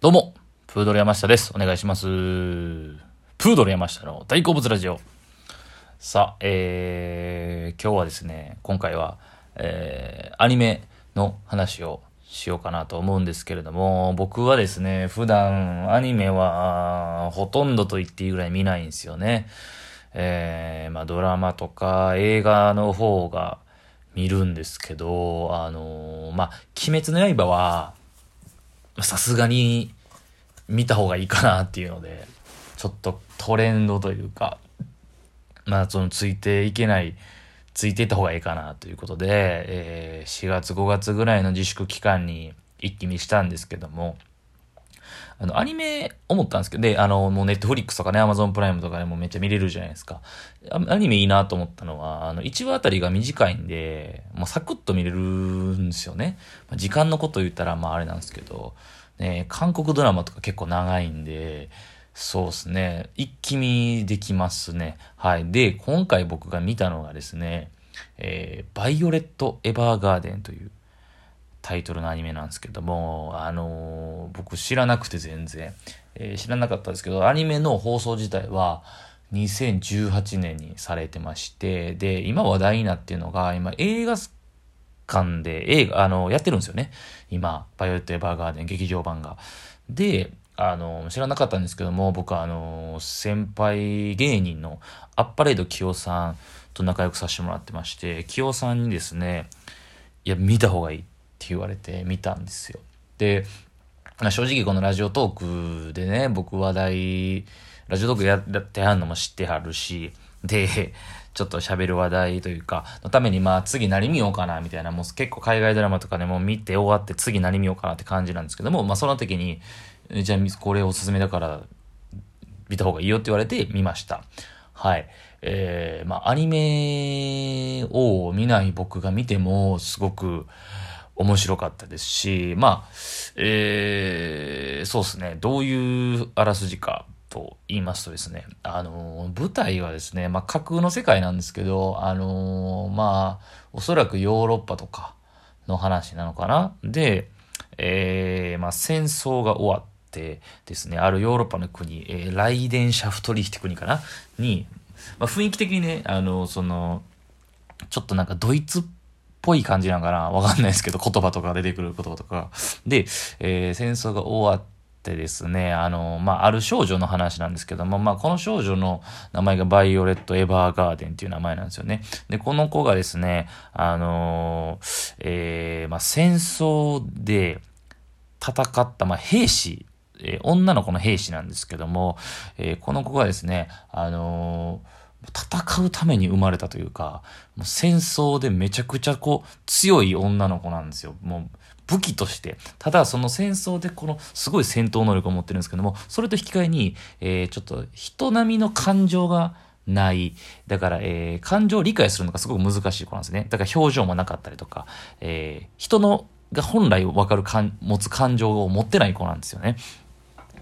どうも、プードル山下です。お願いします。プードル山下の大好物ラジオ。さあ、えー、今日はですね、今回は、えー、アニメの話をしようかなと思うんですけれども、僕はですね、普段アニメはほとんどと言っていいぐらい見ないんですよね。えー、まあドラマとか映画の方が見るんですけど、あのーまあ、鬼滅の刃は、さすがに見た方がいいかなっていうので、ちょっとトレンドというか、まあそのついていけない、ついていった方がいいかなということで、えー4月5月ぐらいの自粛期間に一気にしたんですけども、あの、アニメ思ったんですけど、で、あの、もうネットフリックスとかね、アマゾンプライムとかでもめっちゃ見れるじゃないですか。アニメいいなと思ったのは、あの、1話あたりが短いんで、もうサクッと見れるんですよね。まあ時間のこと言ったら、まああれなんですけど、ね、韓国ドラマとか結構長いんで、そうですね。一気見できますね。はい。で、今回僕が見たのがですね、えーバイオレット・エヴァーガーデンというタイトルのアニメなんですけども、あのー僕知らなくて全然、えー知らなかったですけど、アニメの放送自体は2018年にされてまして、で、今話題になってるのが、今映画館で映画、あの、やってるんですよね。今、バイオレット・エヴァーガーデン劇場版が。で、あの、知らなかったんですけども、僕はあの、先輩芸人のアッパレード清さんと仲良くさせてもらってまして、清さんにですね、いや、見た方がいいって言われて見たんですよ。で、正直このラジオトークでね、僕話題、ラジオトークやってはんのも知ってはるし、で、ちょっと喋る話題というか、のためにまあ次何見ようかなみたいな、もう結構海外ドラマとかでも見て終わって次何見ようかなって感じなんですけども、まあその時に、じゃあこれおすすめだから見た方がいいよって言われて見ました。はい。えー、まあ、アニメを見ない僕が見ても、すごく面白かったですし、まあ、えー、そうですね、どういうあらすじかと言いますとですね、あのー舞台はですね、まあ、架空の世界なんですけど、あのーまあ、おそらくヨーロッパとかの話なのかな。で、えー、まあ、戦争が終わってですね、あるヨーロッパの国、えーライデンシャフトリヒって国かな？に、まあ、雰囲気的にね、あの、その、ちょっとなんかドイツっぽい感じなのかなわかんないですけど、言葉とか出てくる言葉とか。で、えー戦争が終わってですね、あの、まあ、ある少女の話なんですけども、まあ、この少女の名前がバイオレット・エヴァーガーデンっていう名前なんですよね。で、この子がですね、あのーえーまあ、戦争で戦った、まあ、兵士、えー女の子の兵士なんですけども、えこの子がですね、あのー戦うために生まれたというか、もう戦争でめちゃくちゃこう強い女の子なんですよ。もう武器として。ただその戦争でこのすごい戦闘能力を持ってるんですけども、それと引き換えに、えーちょっと人並みの感情がない。だから、えー感情を理解するのがすごく難しい子なんですね。だから表情もなかったりとか、えー人のが本来わかる感、持つ感情を持ってない子なんですよね。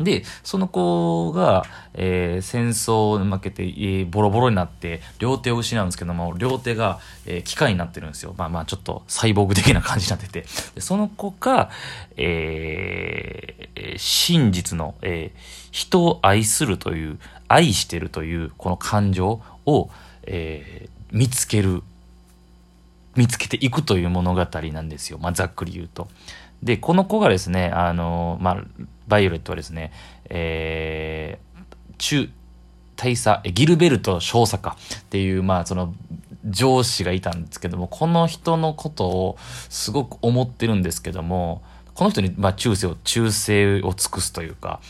で、その子が、えー戦争に負けて、えーボロボロになって、両手を失うんですけども、両手が、えー機械になってるんですよ。まあまあ、ちょっとサイボーグ的な感じになってて。でその子が、えー真実の、えー人を愛するという、愛してるという、この感情を、えー見つける見つけていくという物語なんですよ。まあ、ざっくり言うと。で、この子がですね、あの、まあ、バイオレットはですね、えー、中、大佐、ギルベルト少佐かっていう、まあ、その、上司がいたんですけども、この人のことをすごく思ってるんですけども、この人に、まあ、忠誠を、忠誠を尽くすというか、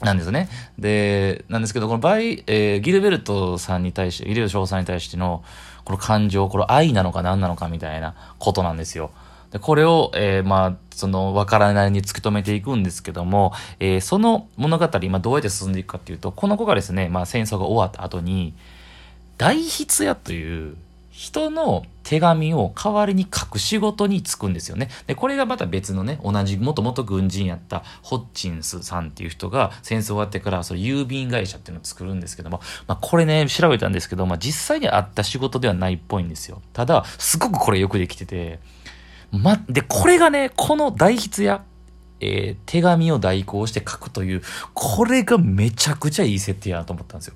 なんですね。で、なんですけど、このバイ、えーギルベルトさんに対して、ギルベルト少佐に対しての、この感情、これ愛なのか何なのかみたいなことなんですよ。で、これを、えーまあ、その、わからないに突き止めていくんですけども、えーその物語、まあ、どうやって進んでいくかっていうと、この子がですね、まあ、戦争が終わった後に、大筆屋という人の手紙を代わりに書く仕事に就くんですよね。で、これがまた別のね、同じ、もともと軍人やったホッチンスさんっていう人が戦争終わってからその郵便会社っていうのを作るんですけども、まあこれね、調べたんですけど、まあ実際にあった仕事ではないっぽいんですよ。ただ、すごくこれよくできてて、ま、で、これがね、この大筆屋えー、手紙を代行して書くという、これがめちゃくちゃいい設定やなと思ったんですよ。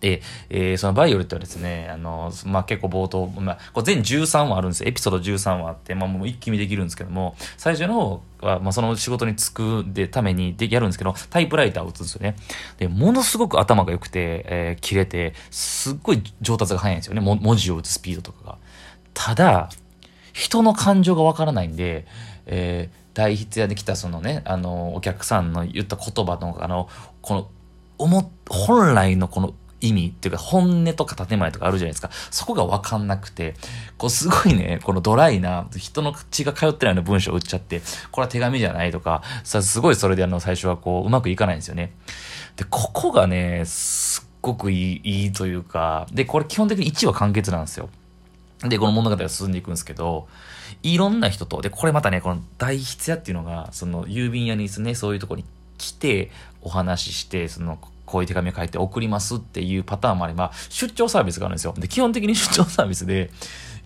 で、えー、そのバイオレットはですね、あの、まあ、結構冒頭、まあ、これ全13話あるんですよ。エピソード13話あって、まあ、もう一気見できるんですけども、最初の方は、まあ、その仕事に就くでためにでやるんですけど、タイプライターを打つんですよね。で、ものすごく頭が良くて、えー、切れて、すっごい上達が早いんですよね。文字を打つスピードとかが。ただ、人の感情がわからないんで、えー、大筆屋で来たそのね、あの、お客さんの言った言葉の、あの、この、思、本来のこの意味っていうか本音とか建前とかあるじゃないですか。そこがわかんなくて、こうすごいね、このドライな人の血が通ってないような文章を打っちゃって、これは手紙じゃないとか、さすごいそれであの最初はこううまくいかないんですよね。で、ここがね、すっごくいい、いいというか、で、これ基本的に1話完結なんですよ。で、この物語が進んでいくんですけど、いろんな人と、で、これまたね、この大筆屋っていうのが、その郵便屋にですね、そういうとこに来て、お話しして、その、こういう手紙を書いて送りますっていうパターンもあれば、出張サービスがあるんですよ。で、基本的に出張サービスで、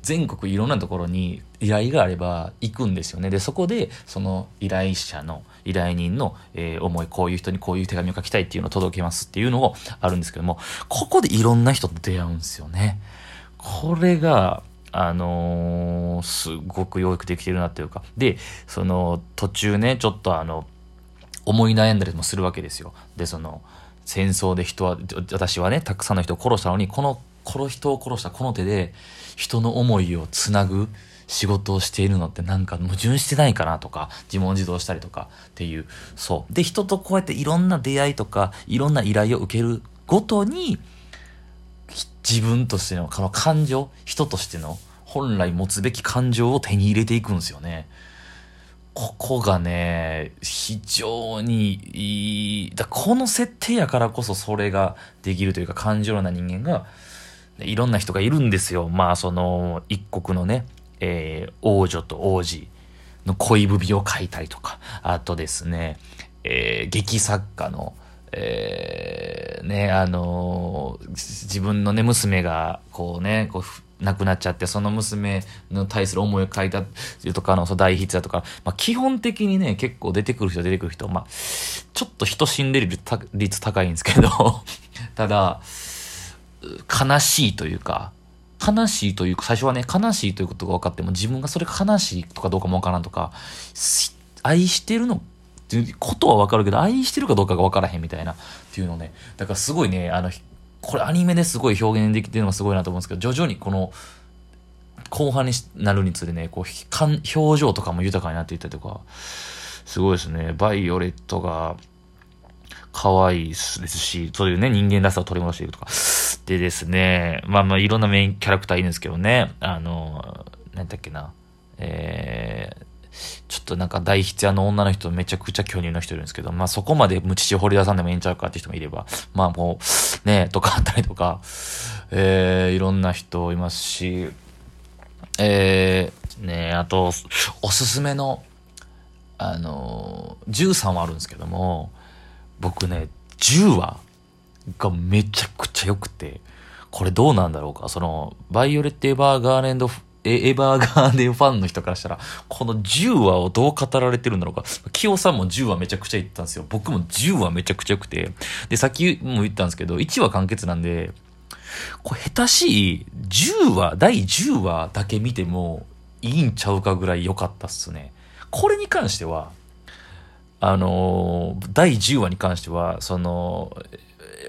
全国いろんなところに依頼があれば行くんですよね。で、そこで、その依頼者の、依頼人の、えー、思い、こういう人にこういう手紙を書きたいっていうのを届けますっていうのをあるんですけども、ここでいろんな人と出会うんですよね。これが、あのー、すごくよくできてるなっていうか。で、その途中ね、ちょっとあの、思い悩んだりもするわけですよ。で、その、戦争で人は、私はね、たくさんの人を殺したのに、この、この人を殺したこの手で、人の思いをつなぐ仕事をしているのってなんか矛盾してないかなとか、自問自答したりとかっていう、そう。で、人とこうやっていろんな出会いとか、いろんな依頼を受けるごとに、自分としての、感情、人としての本来持つべき感情を手に入れていくんですよね。ここがね、非常にいい。だこの設定やからこそそれができるというか感情な人間が、いろんな人がいるんですよ。まあ、その、一国のね、えー、王女と王子の恋文を書いたりとか、あとですね、えー、劇作家の、え、ね、あの、自分のね、娘が、こうね、こう、亡くなっちゃって、その娘の対する思いを書いたとかの、その大筆だとか、まあ、基本的にね、結構出てくる人出てくる人、まあ、ちょっと人死んでる率高いんですけど ただ、悲しいというか、悲しいというか、最初はね、悲しいということが分かっても、自分がそれが悲しいとかどうかも分からんとか、愛してるのっていうことは分かるけど、愛してるかどうかが分からへんみたいな、っていうのね、だからすごいね、あの、これアニメですごい表現できてるのがすごいなと思うんですけど、徐々にこの、後半になるにつれね、こう、表情とかも豊かになっていったりとか、すごいですね。バイオレットが、可愛いですし、そういうね、人間らしさを取り戻していくとか。でですね、まあまあいろんなメインキャラクターいるんですけどね、あの、なんだっけな、えー、ちょっとなんか大筆屋の女の人めちゃくちゃ巨乳の人いるんですけど、まあそこまで無知掘り出さんでもいいんちゃうかって人もいれば、まあもう、ねえ、とかあったりとか、えー、いろんな人いますし、えー、ね、あと、おすすめの、あの13話あるんですけども、僕ね、10話がめちゃくちゃ良くて、これどうなんだろうか。その、バイオレット・エヴァーガーレンドエエバーガーデンファンの人からしたら、この10話をどう語られてるんだろうか。キヨさんも10話めちゃくちゃ言ったんですよ。僕も10話めちゃくちゃ良くて。で、さっきも言ったんですけど、1話完結なんで、これ下手しい10話、第10話だけ見てもいいんちゃうかぐらい良かったっすね。これに関しては、あのー、第10話に関しては、その、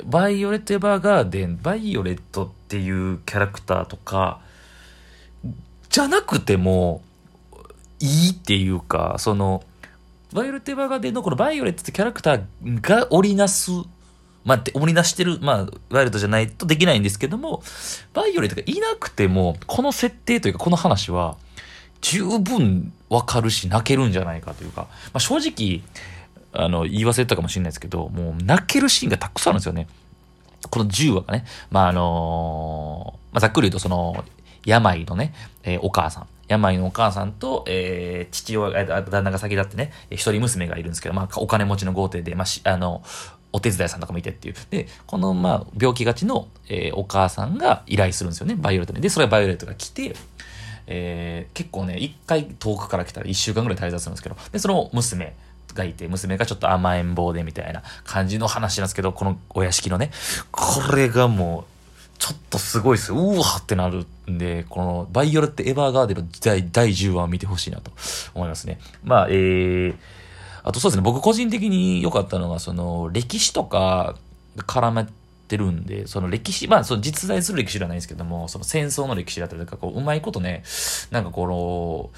バイオレット・エヴァーガーデン、バイオレットっていうキャラクターとか、じゃなくても、いいっていうか、その、バイオレット・エヴァーガーデンのこのバイオレットってキャラクターが織りなす、まあ、織りなしてる、まあ、バイオレットじゃないとできないんですけども、バイオレットがいなくても、この設定というか、この話は、十分わかるし、泣けるんじゃないかというか、まあ、正直、あの、言い忘れたかもしれないですけど、もう泣けるシーンがたくさんあるんですよね。この10話がね、まあ、あのー、まあ、ざっくり言うと、その、病のね、えー、お母さん。病のお母さんと、えー、父親が、旦那が先立ってね、一人娘がいるんですけど、まあ、お金持ちの豪邸で、まあ、し、あの、お手伝いさんとかもいてっていう。で、この、まあ、病気がちの、えー、お母さんが依頼するんですよね、バイオレットに。で、それはバイオレットが来て、えー、結構ね、一回遠くから来たら一週間ぐらい滞在するんですけど、で、その娘がいて、娘がちょっと甘えん坊でみたいな感じの話なんですけど、このお屋敷のね、これがもう、ちょっとすごいです。うわってなるんで、この、バイオレット・エヴァーガーデンの第第10話を見てほしいなと思いますね。まあ、えー、あとそうですね、僕個人的に良かったのが、その、歴史とか絡めてるんで、その歴史、まあ、その実在する歴史ではないんですけども、その戦争の歴史だったりとか、こう、うまいことね、なんかこの、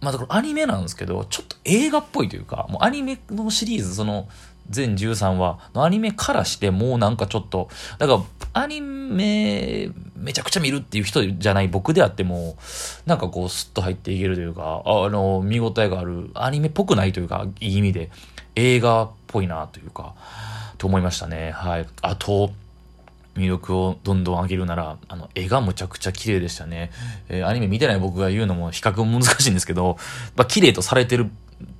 まあ、だからアニメなんですけど、ちょっと映画っぽいというか、もうアニメのシリーズ、その、全13話のアニメからしてもうなんかちょっと、だからアニメめちゃくちゃ見るっていう人じゃない僕であっても、なんかこうスッと入っていけるというか、あの、見応えがある、アニメっぽくないというか、いい意味で映画っぽいなというか、と思いましたね。はい。あと、魅力をどんどん上げるなら、あの、絵がむちゃくちゃ綺麗でしたね。えー、アニメ見てない僕が言うのも比較難しいんですけど、まあ、綺麗とされてる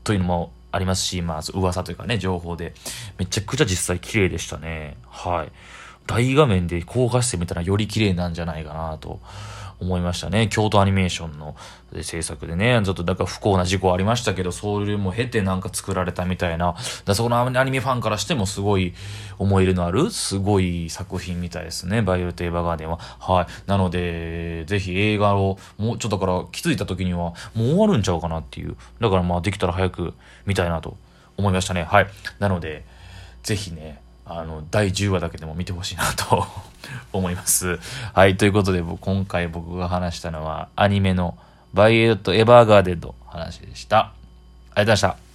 というのもありますし、まあ、噂というかね、情報で。めちゃくちゃ実際綺麗でしたね。はい。大画面で高画質で見たらより綺麗なんじゃないかなと思いましたね。京都アニメーションの制作でね、ちょっとなんか不幸な事故ありましたけど、それも経てなんか作られたみたいな、だそこのアニメファンからしてもすごい思い入れのある、すごい作品みたいですね。バイオレット・エヴァーガーデンは。はい。なので、ぜひ映画を、もうちょっとだから気づいた時には、もう終わるんちゃうかなっていう。だからまあできたら早く見たいなと思いましたね。はい。なので、ぜひね、あの、第10話だけでも見てほしいなと 思います。はい、ということで、今回僕が話したのは、アニメのバイエット・エヴァーガーデンの話でした。ありがとうございました。